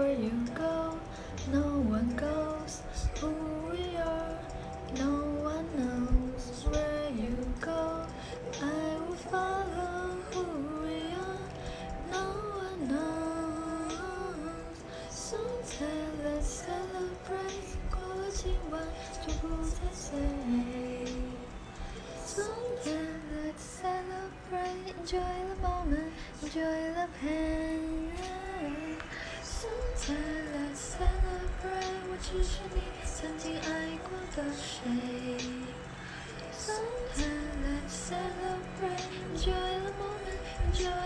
Where you go, no one goes. Who we are, no one knows. Where you go, I will follow. Who we are, no one knows. So tell, let's celebrate equality. What the rules that say. Let's celebrate. Enjoy the moment, enjoy the pain. 灿烂 celebrate，我只是你曾经爱过的谁。灿烂 celebrate，enjoy the moment，enjoy。